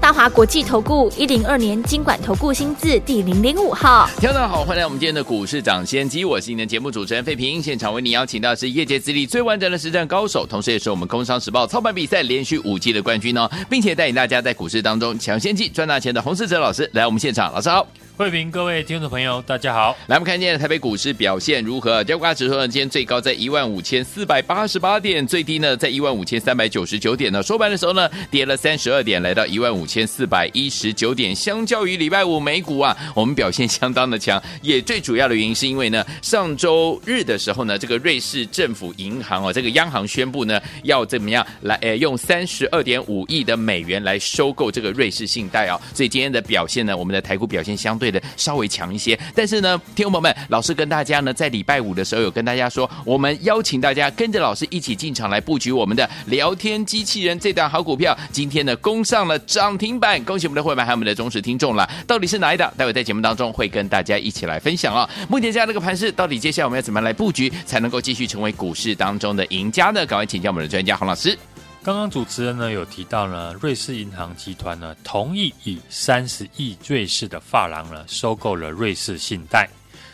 大华国际投顾一零二年经管投顾新字第零零五号，听众好，欢迎来我们今天的股市抢先机，我是您的节目主持人费平，现场为您邀请到是业界资历最完整的实战高手，同时也是我们工商时报操盘比赛连续五季的冠军哦，并且带领大家在股市当中抢先机赚大钱的洪世哲老师来我们现场，老师好。慧平，各位听众朋友，大家好。来，我们看今天的台北股市表现如何？加权指数呢，今天最高在一万五千四百八十八点，最低呢在一万五千三百九十九点呢。收盘的时候呢，跌了三十二点，来到一万五千四百一十九点。相较于礼拜五美股啊，我们表现相当的强。也最主要的原因是因为呢，上周日的时候呢，这个瑞士政府银行哦，这个央行宣布呢，要怎么样来呃用三十二点五亿的美元来收购这个瑞士信贷啊。所以今天的表现呢，我们的台股表现相对的稍微强一些，但是呢，听众朋友们，老师跟大家呢，在礼拜五的时候有跟大家说，我们邀请大家跟着老师一起进场来布局我们的聊天机器人这档好股票，今天呢攻上了涨停板，恭喜我们的会员还有我们的忠实听众了。到底是哪一档？待会在节目当中会跟大家一起来分享哦。目前这样的一个盘势，到底接下来我们要怎么样来布局，才能够继续成为股市当中的赢家呢？赶快请教我们的专家洪老师。刚刚主持人呢有提到呢，瑞士银行集团呢同意以三十亿瑞士的法郎呢收购了瑞士信贷，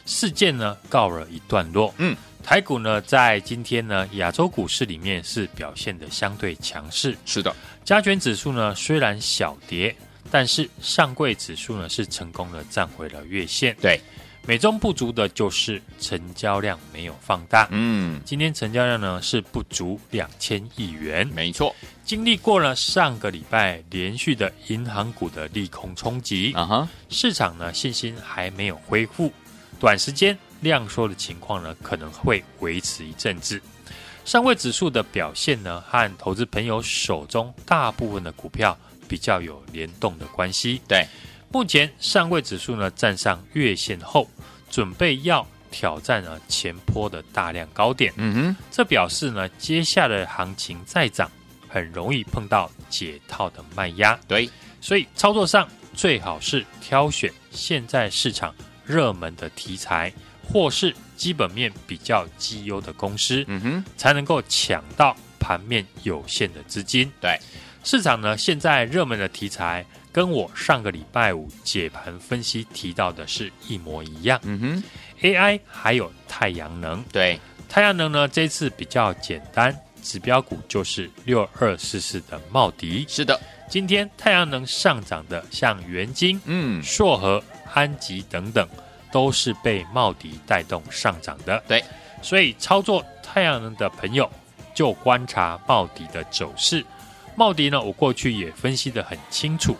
事件呢告了一段落。嗯，台股呢在今天呢亚洲股市里面是表现的相对强势。是的，加权指数呢虽然小跌，但是上柜指数呢是成功的站回了月线。对。美中不足的就是成交量没有放大。嗯，今天成交量呢是不足两千亿元。没错，经历过了上个礼拜连续的银行股的利空冲击，啊哈，市场呢信心还没有恢复，短时间量缩的情况呢可能会维持一阵子。上位指数的表现呢和投资朋友手中大部分的股票比较有联动的关系。对。目前上柜指数呢站上月线后，准备要挑战了前坡的大量高点。嗯哼，这表示呢，接下来行情再涨，很容易碰到解套的卖压。对，所以操作上最好是挑选现在市场热门的题材，或是基本面比较绩优的公司。嗯哼，才能够抢到盘面有限的资金。对，市场呢现在热门的题材。跟我上个礼拜五解盘分析提到的是一模一样。嗯哼，AI 还有太阳能。对，太阳能呢，这次比较简单，指标股就是六二四四的茂迪。是的，今天太阳能上涨的，像元晶、嗯、硕和、安吉等等，都是被茂迪带动上涨的。对，所以操作太阳能的朋友，就观察茂迪的走势。茂迪呢，我过去也分析的很清楚。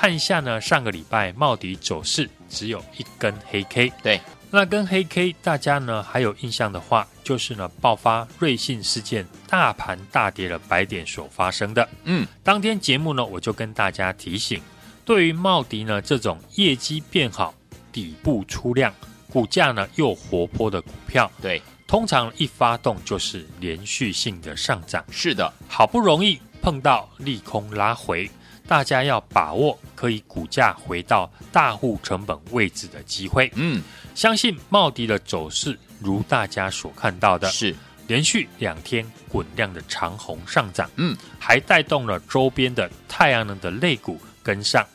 看一下呢，上个礼拜茂迪走势只有一根黑 K，对，那根黑 K 大家呢还有印象的话，就是呢爆发瑞信事件，大盘大跌了百点所发生的。嗯，当天节目呢我就跟大家提醒，对于茂迪呢这种业绩变好、底部出量、股价呢又活泼的股票，对，通常一发动就是连续性的上涨。是的，好不容易碰到利空拉回。大家要把握可以股价回到大户成本位置的机会。嗯，相信茂迪的走势如大家所看到的，是连续两天滚量的长红上涨。嗯，还带动了周边的太阳能的类股跟上。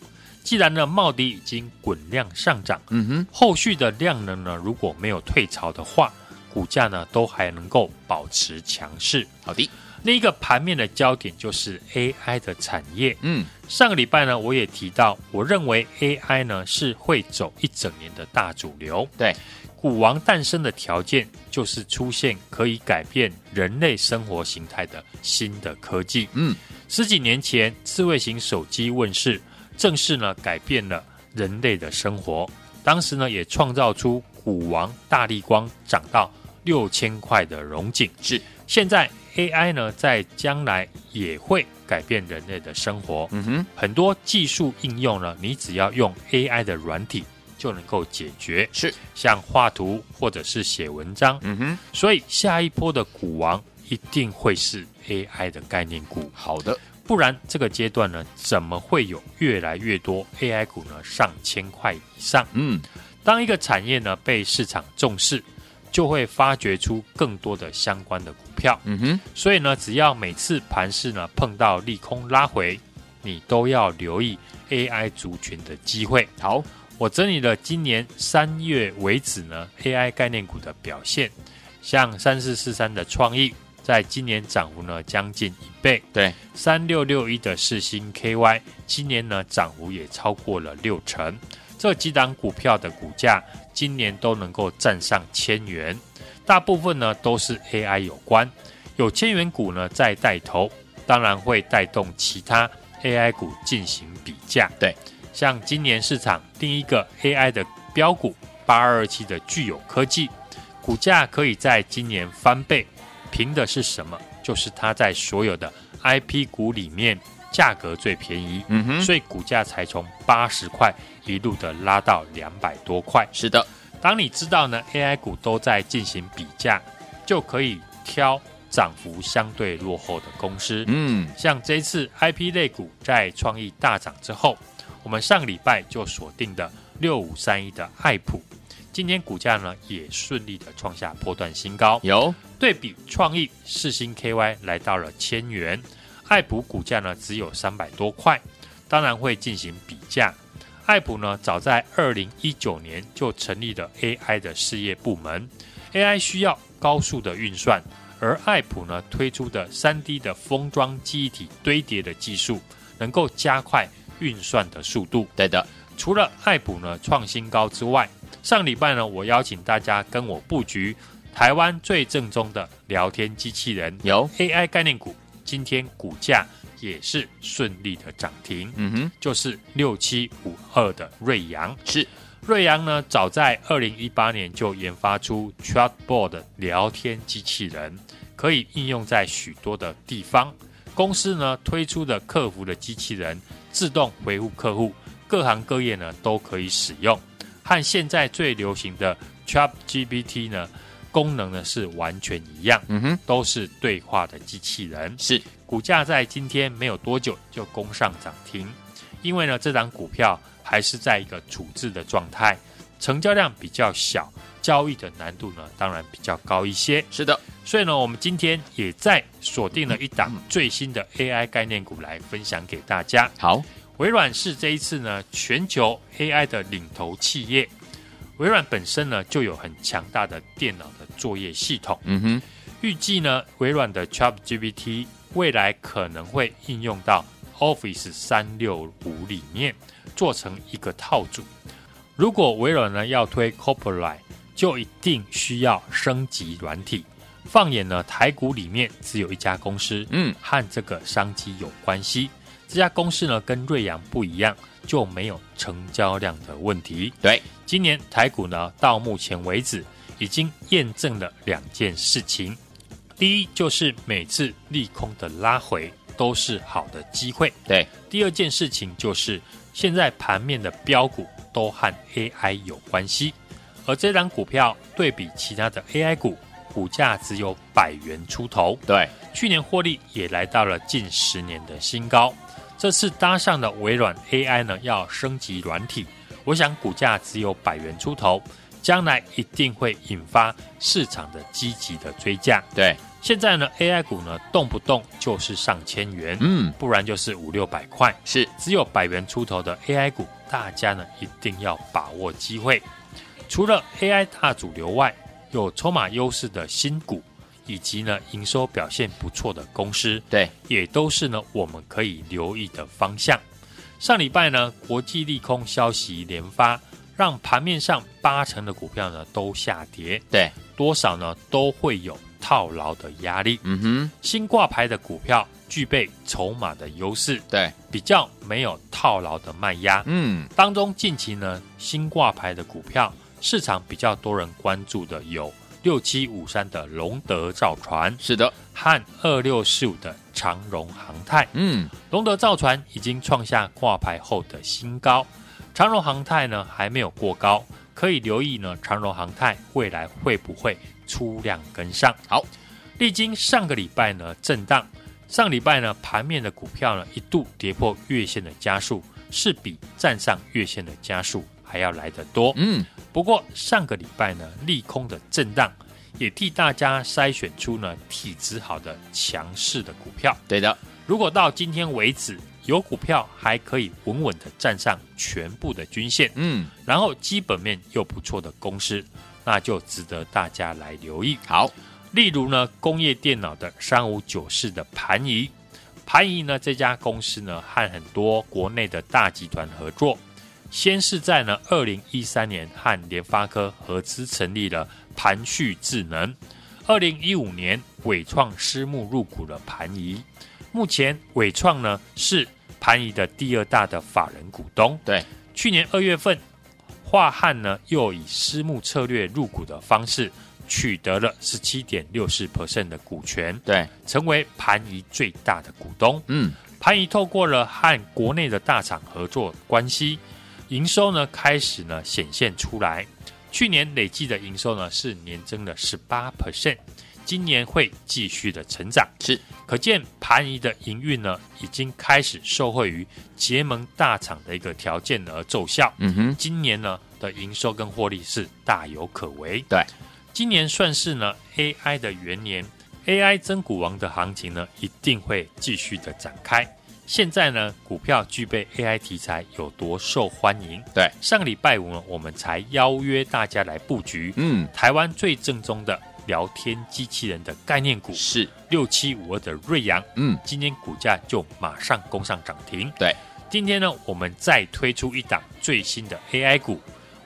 既然呢茂迪已经滚量上涨，嗯哼，后续的量能呢如果没有退潮的话，股价呢都还能够保持强势。好的。另一个盘面的焦点就是 AI 的产业。嗯，上个礼拜呢，我也提到，我认为 AI 呢是会走一整年的大主流。对，股王诞生的条件就是出现可以改变人类生活形态的新的科技。嗯，十几年前，智慧型手机问世，正式呢改变了人类的生活。当时呢，也创造出股王大力光涨到六千块的荣景。是，现在。AI 呢，在将来也会改变人类的生活。嗯哼，很多技术应用呢，你只要用 AI 的软体就能够解决。是，像画图或者是写文章。嗯哼，所以下一波的股王一定会是 AI 的概念股。好的，不然这个阶段呢，怎么会有越来越多 AI 股呢？上千块以上。嗯，当一个产业呢被市场重视，就会发掘出更多的相关的股票。嗯哼，所以呢，只要每次盘势呢碰到利空拉回，你都要留意 AI 族群的机会。好。我整理了今年三月为止呢 AI 概念股的表现，像三四四三的创意，在今年涨幅呢将近一倍。对，三六六一的四星 KY，今年呢涨幅也超过了六成。这几档股票的股价今年都能够站上千元，大部分呢都是 AI 有关，有千元股呢在带头，当然会带动其他 AI 股进行比价。对。像今年市场第一个 AI 的标股八二二七的聚友科技，股价可以在今年翻倍，凭的是什么？就是它在所有的 IP 股里面价格最便宜，嗯哼，所以股价才从八十块一路的拉到两百多块。是的，当你知道呢 AI 股都在进行比价，就可以挑涨幅相对落后的公司。嗯，像这次 IP 类股在创意大涨之后。我们上个礼拜就锁定的六五三一的爱普，今天股价呢也顺利的创下波段新高。有对比创意四星 KY 来到了千元，爱普股价呢只有三百多块，当然会进行比价。爱普呢早在二零一九年就成立了 AI 的事业部门，AI 需要高速的运算，而爱普呢推出的三 D 的封装记忆体堆叠的技术，能够加快。运算的速度，对的。除了爱普呢创新高之外，上礼拜呢，我邀请大家跟我布局台湾最正宗的聊天机器人，有 AI 概念股，今天股价也是顺利的涨停。嗯哼，就是六七五二的瑞阳。是瑞阳呢，早在二零一八年就研发出 Chatbot 聊天机器人，可以应用在许多的地方。公司呢推出的客服的机器人。自动回复客户，各行各业呢都可以使用，和现在最流行的 ChatGPT 呢功能呢是完全一样，嗯哼，都是对话的机器人。是股价在今天没有多久就攻上涨停，因为呢这档股票还是在一个处置的状态，成交量比较小，交易的难度呢当然比较高一些。是的。所以呢，我们今天也在锁定了一档最新的 AI 概念股来分享给大家。好，微软是这一次呢全球 AI 的领头企业。微软本身呢就有很强大的电脑的作业系统。嗯哼，预计呢微软的 ChatGPT 未来可能会应用到 Office 三六五里面，做成一个套组。如果微软呢要推 Copilot，就一定需要升级软体。放眼呢，台股里面只有一家公司，嗯，和这个商机有关系。这家公司呢，跟瑞阳不一样，就没有成交量的问题。对，今年台股呢，到目前为止已经验证了两件事情。第一，就是每次利空的拉回都是好的机会。对，第二件事情就是现在盘面的标股都和 AI 有关系，而这档股票对比其他的 AI 股。股价只有百元出头，对，去年获利也来到了近十年的新高。这次搭上了微软 AI 呢，要升级软体，我想股价只有百元出头，将来一定会引发市场的积极的追价。对，现在呢，AI 股呢动不动就是上千元，嗯，不然就是五六百块，是只有百元出头的 AI 股，大家呢一定要把握机会。除了 AI 大主流外，有筹码优势的新股，以及呢营收表现不错的公司，对，也都是呢我们可以留意的方向。上礼拜呢，国际利空消息连发，让盘面上八成的股票呢都下跌，对，多少呢都会有套牢的压力。嗯哼，新挂牌的股票具备筹码的优势，对，比较没有套牢的卖压。嗯，当中近期呢新挂牌的股票。市场比较多人关注的有六七五三的龙德造船，是的，和二六四五的长荣航太。嗯，龙德造船已经创下挂牌后的新高，长荣航太呢还没有过高，可以留意呢长荣航太未来会不会出量跟上。好，历经上个礼拜呢震荡，上礼拜呢盘面的股票呢一度跌破月线的加速，是比站上月线的加速还要来得多。嗯，不过上个礼拜呢利空的震荡，也替大家筛选出呢体质好的强势的股票。对的，如果到今天为止，有股票还可以稳稳的站上全部的均线，嗯，然后基本面又不错的公司，那就值得大家来留意。好，例如呢，工业电脑的三五九四的盘仪，盘仪呢这家公司呢和很多国内的大集团合作，先是在呢二零一三年和联发科合资成立了盘旭智能，二零一五年伟创私募入股了盘仪。目前伟创呢是盘仪的第二大的法人股东。对，去年二月份，华汉呢又以私募策略入股的方式，取得了十七点六四 percent 的股权，对，成为盘仪最大的股东。嗯，盘仪透过了和国内的大厂合作关系，营收呢开始呢显现出来。去年累计的营收呢是年增了十八 percent。今年会继续的成长，是可见盘仪的营运呢，已经开始受惠于结盟大厂的一个条件而奏效。嗯哼，今年呢的营收跟获利是大有可为。对，今年算是呢 AI 的元年，AI 增股王的行情呢一定会继续的展开。现在呢股票具备 AI 题材有多受欢迎？对，上个礼拜五呢我们才邀约大家来布局，嗯，台湾最正宗的。聊天机器人的概念股是六七五二的瑞阳，嗯，今天股价就马上攻上涨停。对，今天呢，我们再推出一档最新的 AI 股，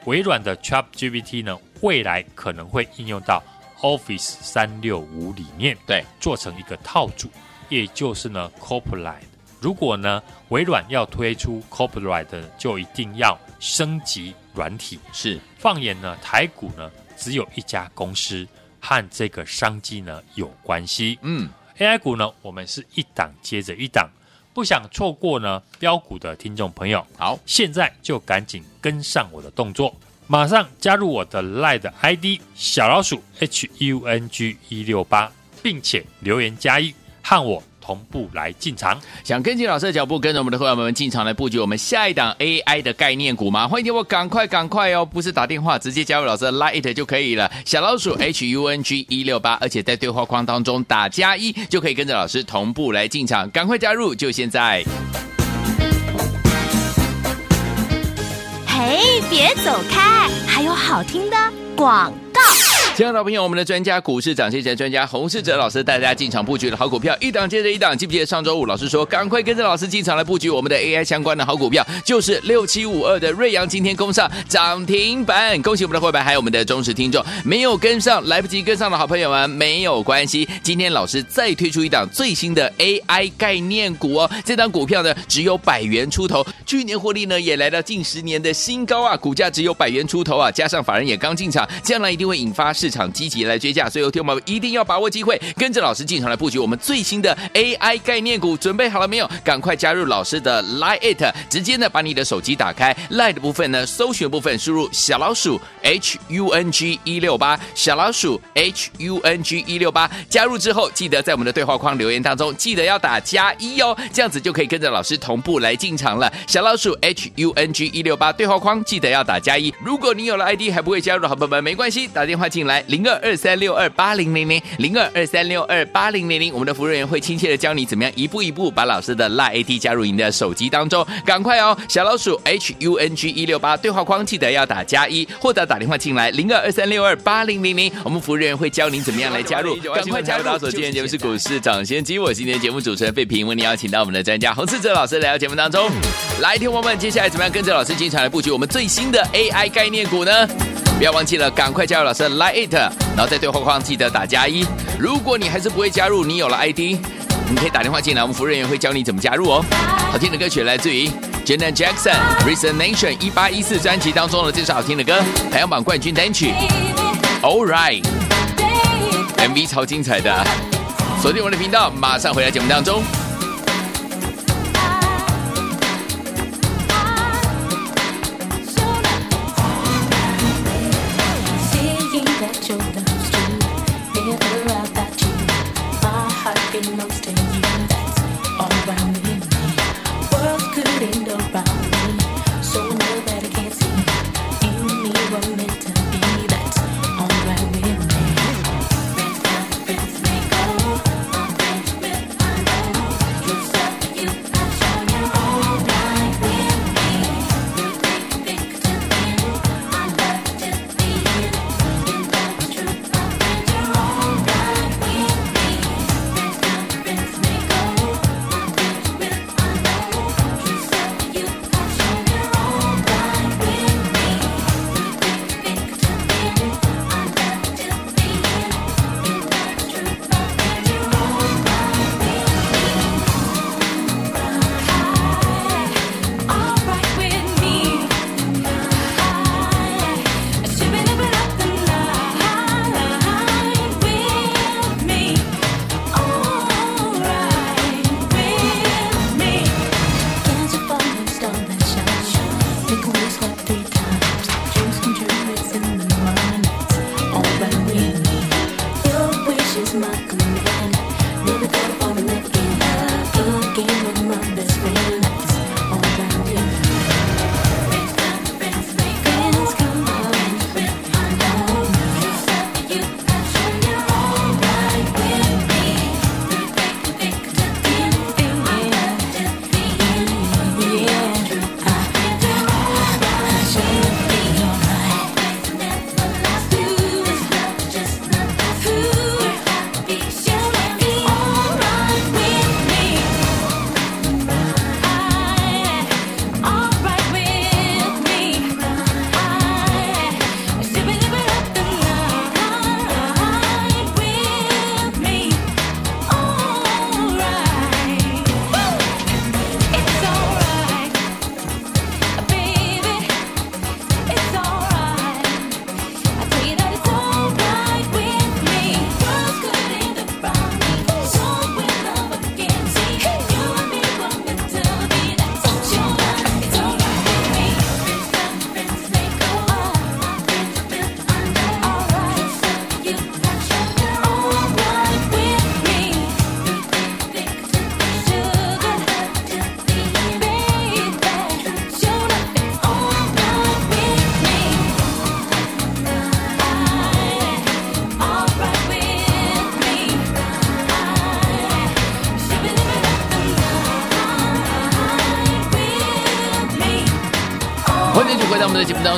微软的 ChatGPT 呢，未来可能会应用到 Office 三六五里面，对，做成一个套组，也就是呢 Copilot。如果呢，微软要推出 Copilot，就一定要升级软体。是，放眼呢，台股呢，只有一家公司。和这个商机呢有关系。嗯，AI 股呢，我们是一档接着一档，不想错过呢标股的听众朋友，好，现在就赶紧跟上我的动作，马上加入我的 LINE 的 ID 小老鼠 HUNG 一六八，并且留言加一和我。同步来进场，想跟进老师的脚步，跟着我们的会员们进场来布局我们下一档 AI 的概念股吗？欢迎听我赶快赶快哦！不是打电话，直接加入老师的 Line 就可以了。小老鼠 HUNG 一六八，而且在对话框当中打加一，就可以跟着老师同步来进场。赶快加入，就现在！嘿，别走开，还有好听的广告。亲爱的朋友，我们的专家股市涨先机专家洪世哲老师带大家进场布局的好股票，一档接着一档。记不记得上周五老师说，赶快跟着老师进场来布局我们的 AI 相关的好股票，就是六七五二的瑞阳，今天攻上涨停板。恭喜我们的伙伴，还有我们的忠实听众，没有跟上来不及跟上的好朋友们没有关系，今天老师再推出一档最新的 AI 概念股哦。这档股票呢只有百元出头，去年获利呢也来到近十年的新高啊，股价只有百元出头啊，加上法人也刚进场，将来一定会引发市。市场积极来追价，所以有听友们一定要把握机会，跟着老师进场来布局我们最新的 AI 概念股。准备好了没有？赶快加入老师的 Line，直接呢把你的手机打开 Line 的部分呢，搜寻部分输入小老鼠 H U N G 一六八，小老鼠 H U N G 一六八。加入之后，记得在我们的对话框留言当中，记得要打加一哦，这样子就可以跟着老师同步来进场了。小老鼠 H U N G 一六八对话框记得要打加一。如果你有了 ID 还不会加入的好朋友们，没关系，打电话进来。零二二三六二八零零零零二二三六二八零零零，我们的服务人员会亲切的教你怎么样一步一步把老师的 LINE AD 加入您的手机当中，赶快哦！小老鼠 H U N G 一六八对话框记得要打加一，或者打电话进来零二二三六二八零零零，我们服务人员会教您怎么样来加入，赶快加入！到手今天节目是股市涨先机，我今天节目主持人费平，为您邀请到我们的专家洪世哲老师来到节目当中，来听我们接下来怎么样跟着老师进场来布局我们最新的 AI 概念股呢？不要忘记了，赶快加入老师的 Line，it，然后在对话框记得打加一。如果你还是不会加入，你有了 ID，你可以打电话进来，我们服务人员会教你怎么加入哦。好听的歌曲来自于 Janet Jackson《Resignation》一八一四专辑当中的这首好听的歌，排行榜冠军单曲。All right，MV 超精彩的，锁定我们的频道，马上回来节目当中。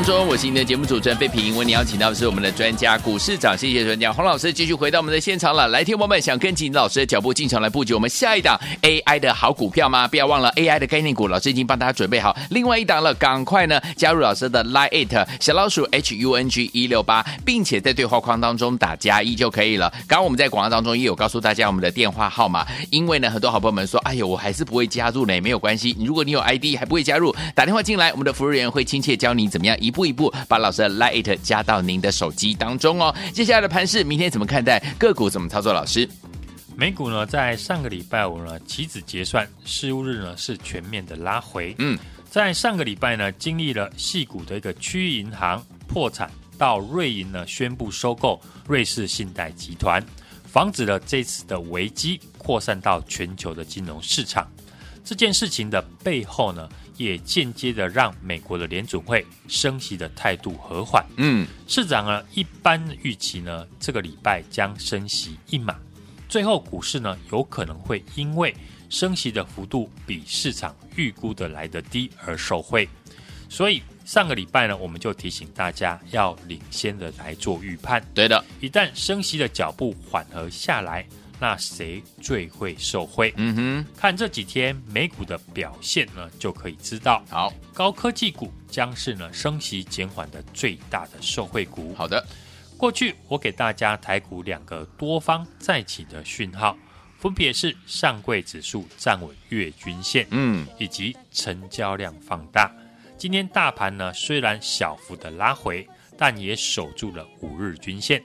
中，我是您的节目主持人费平。为您邀请到的是我们的专家股市长，谢谢专家洪老师，继续回到我们的现场了。来，听友们想跟紧老师的脚步进场来布局我们下一档 AI 的好股票吗？不要忘了 AI 的概念股，老师已经帮大家准备好另外一档了，赶快呢加入老师的 Line it 小老鼠 H U N G 一六八，并且在对话框当中打加一就可以了。刚刚我们在广告当中也有告诉大家我们的电话号码，因为呢很多好朋友们说，哎呦我还是不会加入呢，没有关系，如果你有 ID 还不会加入，打电话进来，我们的服务员会。亲切教你怎么样一步一步把老师的 Lite 加到您的手机当中哦。接下来的盘势，明天怎么看待？个股怎么操作？老师，美股呢，在上个礼拜五呢，期指结算，事务日呢是全面的拉回。嗯，在上个礼拜呢，经历了细股的一个区域银行破产，到瑞银呢宣布收购瑞士信贷集团，防止了这次的危机扩散到全球的金融市场。这件事情的背后呢，也间接的让美国的联准会升息的态度和缓。嗯，市场呢一般预期呢，这个礼拜将升息一码，最后股市呢有可能会因为升息的幅度比市场预估的来得低而受惠。所以上个礼拜呢，我们就提醒大家要领先的来做预判。对的，一旦升息的脚步缓和下来。那谁最会受惠？嗯哼，看这几天美股的表现呢，就可以知道。好，高科技股将是呢升息减缓的最大的受惠股。好的，过去我给大家台股两个多方再起的讯号，分别是上柜指数站稳月均线，嗯，以及成交量放大。今天大盘呢虽然小幅的拉回，但也守住了五日均线。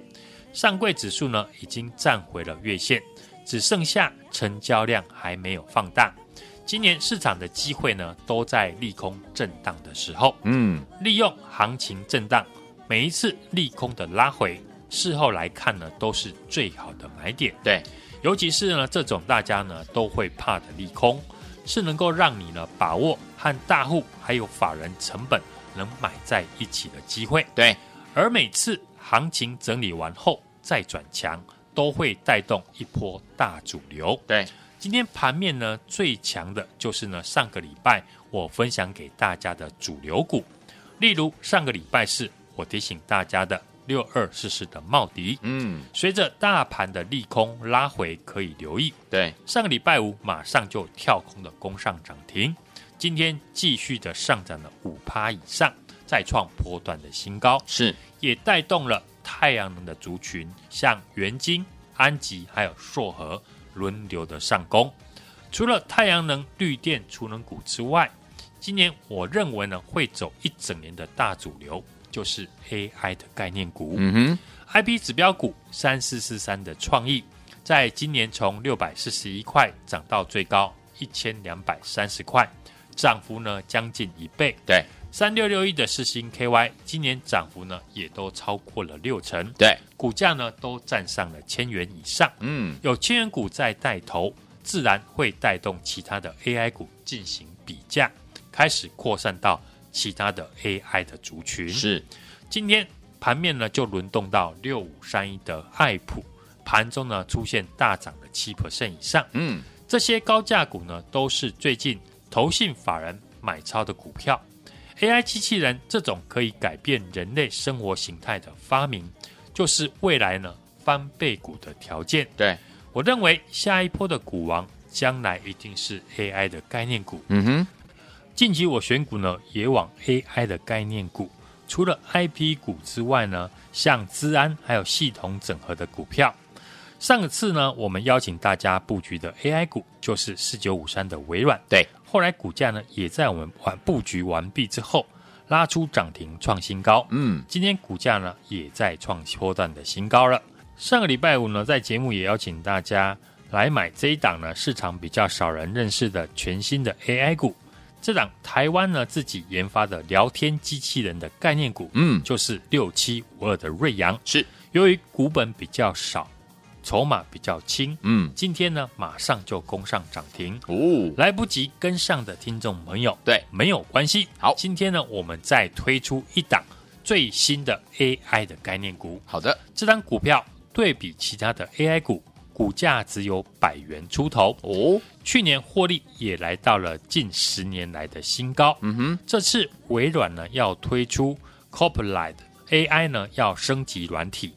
上柜指数呢，已经站回了月线，只剩下成交量还没有放大。今年市场的机会呢，都在利空震荡的时候，嗯，利用行情震荡，每一次利空的拉回，事后来看呢，都是最好的买点。对，尤其是呢这种大家呢都会怕的利空，是能够让你呢把握和大户还有法人成本能买在一起的机会。对，而每次。行情整理完后再转强，都会带动一波大主流。对，今天盘面呢最强的就是呢上个礼拜我分享给大家的主流股，例如上个礼拜四我提醒大家的六二四四的茂迪，嗯，随着大盘的利空拉回可以留意。对，上个礼拜五马上就跳空的攻上涨停，今天继续的上涨了五趴以上。再创波段的新高，是也带动了太阳能的族群，像元晶、安吉还有硕和轮流的上攻。除了太阳能、绿电、储能股之外，今年我认为呢会走一整年的大主流，就是 AI 的概念股。嗯哼，IP 指标股三四四三的创意，在今年从六百四十一块涨到最高一千两百三十块，涨幅呢将近一倍。对。三六六一的四星 KY 今年涨幅呢也都超过了六成，对，股价呢都站上了千元以上，嗯，有千元股在带头，自然会带动其他的 AI 股进行比价，开始扩散到其他的 AI 的族群。是，今天盘面呢就轮动到六五三一的爱普，盘中呢出现大涨的七 percent 以上，嗯，这些高价股呢都是最近投信法人买超的股票。AI 机器人这种可以改变人类生活形态的发明，就是未来呢翻倍股的条件。对，我认为下一波的股王将来一定是 AI 的概念股。嗯哼，近期我选股呢也往 AI 的概念股，除了 IP 股之外呢，像资安还有系统整合的股票。上次呢，我们邀请大家布局的 AI 股就是四九五三的微软。对，后来股价呢也在我们完布局完毕之后拉出涨停创新高。嗯，今天股价呢也在创波段的新高了。上个礼拜五呢，在节目也邀请大家来买这一档呢，市场比较少人认识的全新的 AI 股。这档台湾呢自己研发的聊天机器人的概念股，嗯，就是六七五二的瑞阳。是，由于股本比较少。筹码比较轻，嗯，今天呢马上就攻上涨停。哦，来不及跟上的听众朋友，对，没有关系。好，今天呢我们再推出一档最新的 AI 的概念股。好的，这档股票对比其他的 AI 股，股价只有百元出头。哦。去年获利也来到了近十年来的新高。嗯哼，这次微软呢要推出 Copilot AI 呢要升级软体，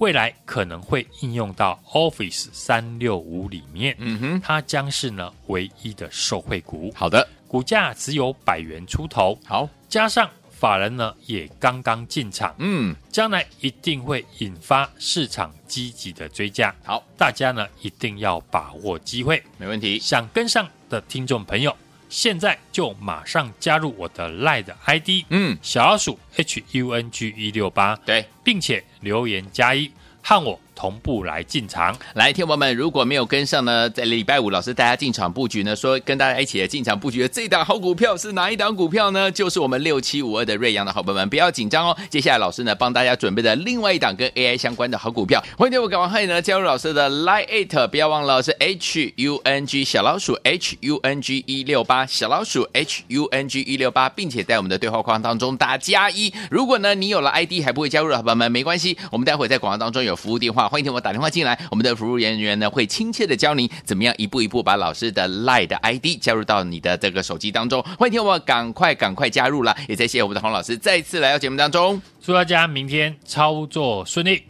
未来可能会应用到 Office 三六五里面。嗯哼，它将是呢唯一的受惠股。好的，股价只有百元出头。好，加上。法人呢也刚刚进场，嗯，将来一定会引发市场积极的追加。好，大家呢一定要把握机会，没问题。想跟上的听众朋友，现在就马上加入我的 LINE ID，嗯，小老鼠 H U N G 一六八，对，并且留言加一，和我。同步来进场，来，听友们，如果没有跟上呢，在礼拜五老师带大家进场布局呢，说跟大家一起进场布局的这档好股票是哪一档股票呢？就是我们六七五二的瑞阳的好朋友们，不要紧张哦。接下来老师呢帮大家准备的另外一档跟 AI 相关的好股票，欢迎听我赶快呢加入老师的 Line 8，不要忘了是 H U N G 小老鼠 H U N G 一六八小老鼠 H U N G 一六八，并且在我们的对话框当中打加一。如果呢你有了 ID 还不会加入的好朋友们，没关系，我们待会在广告当中有服务电话，欢迎听我打电话进来。我们的服务人员呢会亲切的教您怎么样一步一步把老师的 LINE 的 ID 加入到你的这个手机当中。欢迎听我赶快赶快加入了，也再谢谢我们的洪老师再次来到节目当中，祝大家明天操作顺利。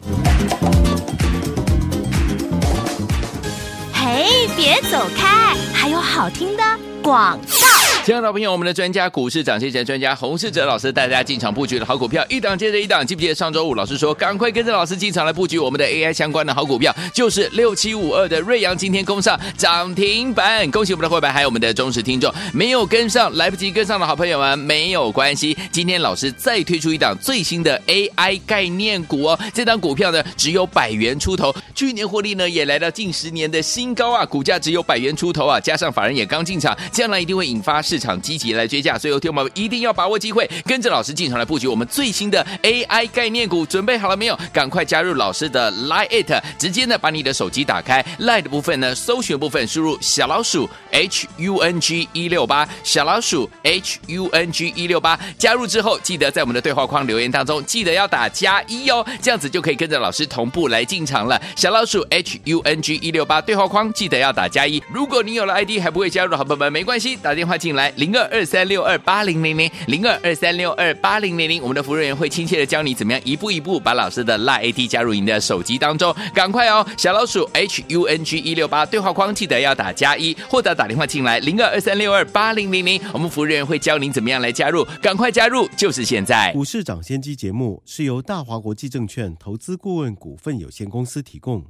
嘿，别走开，还有好听的广告。亲爱的朋友，我们的专家股市涨先机专家洪世哲老师带大家进场布局的好股票，一档接着一档。记不记得上周五老师说，赶快跟着老师进场来布局我们的 AI 相关的好股票，就是六七五二的瑞阳，今天攻上涨停板。恭喜我们的会员，还有我们的忠实听众，没有跟上、来不及跟上的好朋友们没有关系。今天老师再推出一档最新的 AI 概念股哦，这档股票呢只有百元出头，去年获利呢也来到近十年的新高啊，股价只有百元出头啊，加上法人也刚进场，将来一定会引发。市场积极来追价，所以有听友们一定要把握机会，跟着老师进场来布局我们最新的 AI 概念股。准备好了没有？赶快加入老师的 Line，直接呢把你的手机打开 Line 的部分呢，搜寻部分输入小老鼠 H U N G 一六八，小老鼠 H U N G 一六八。加入之后，记得在我们的对话框留言当中，记得要打加一哦，这样子就可以跟着老师同步来进场了。小老鼠 H U N G 一六八对话框记得要打加一。如果你有了 ID 还不会加入的好朋友们，没关系，打电话进来。零二二三六二八零零零零二二三六二八零零零，我们的服务人员会亲切的教你怎么样一步一步把老师的 LINE AT 加入您的手机当中，赶快哦！小老鼠 H U N G 一六八对话框记得要打加一，或者打电话进来零二二三六二八零零零，我们服务人员会教您怎么样来加入，赶快加入，就是现在！股市涨先机节目是由大华国际证券投资顾问股份有限公司提供，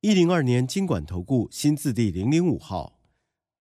一零二年金管投顾新字第零零五号。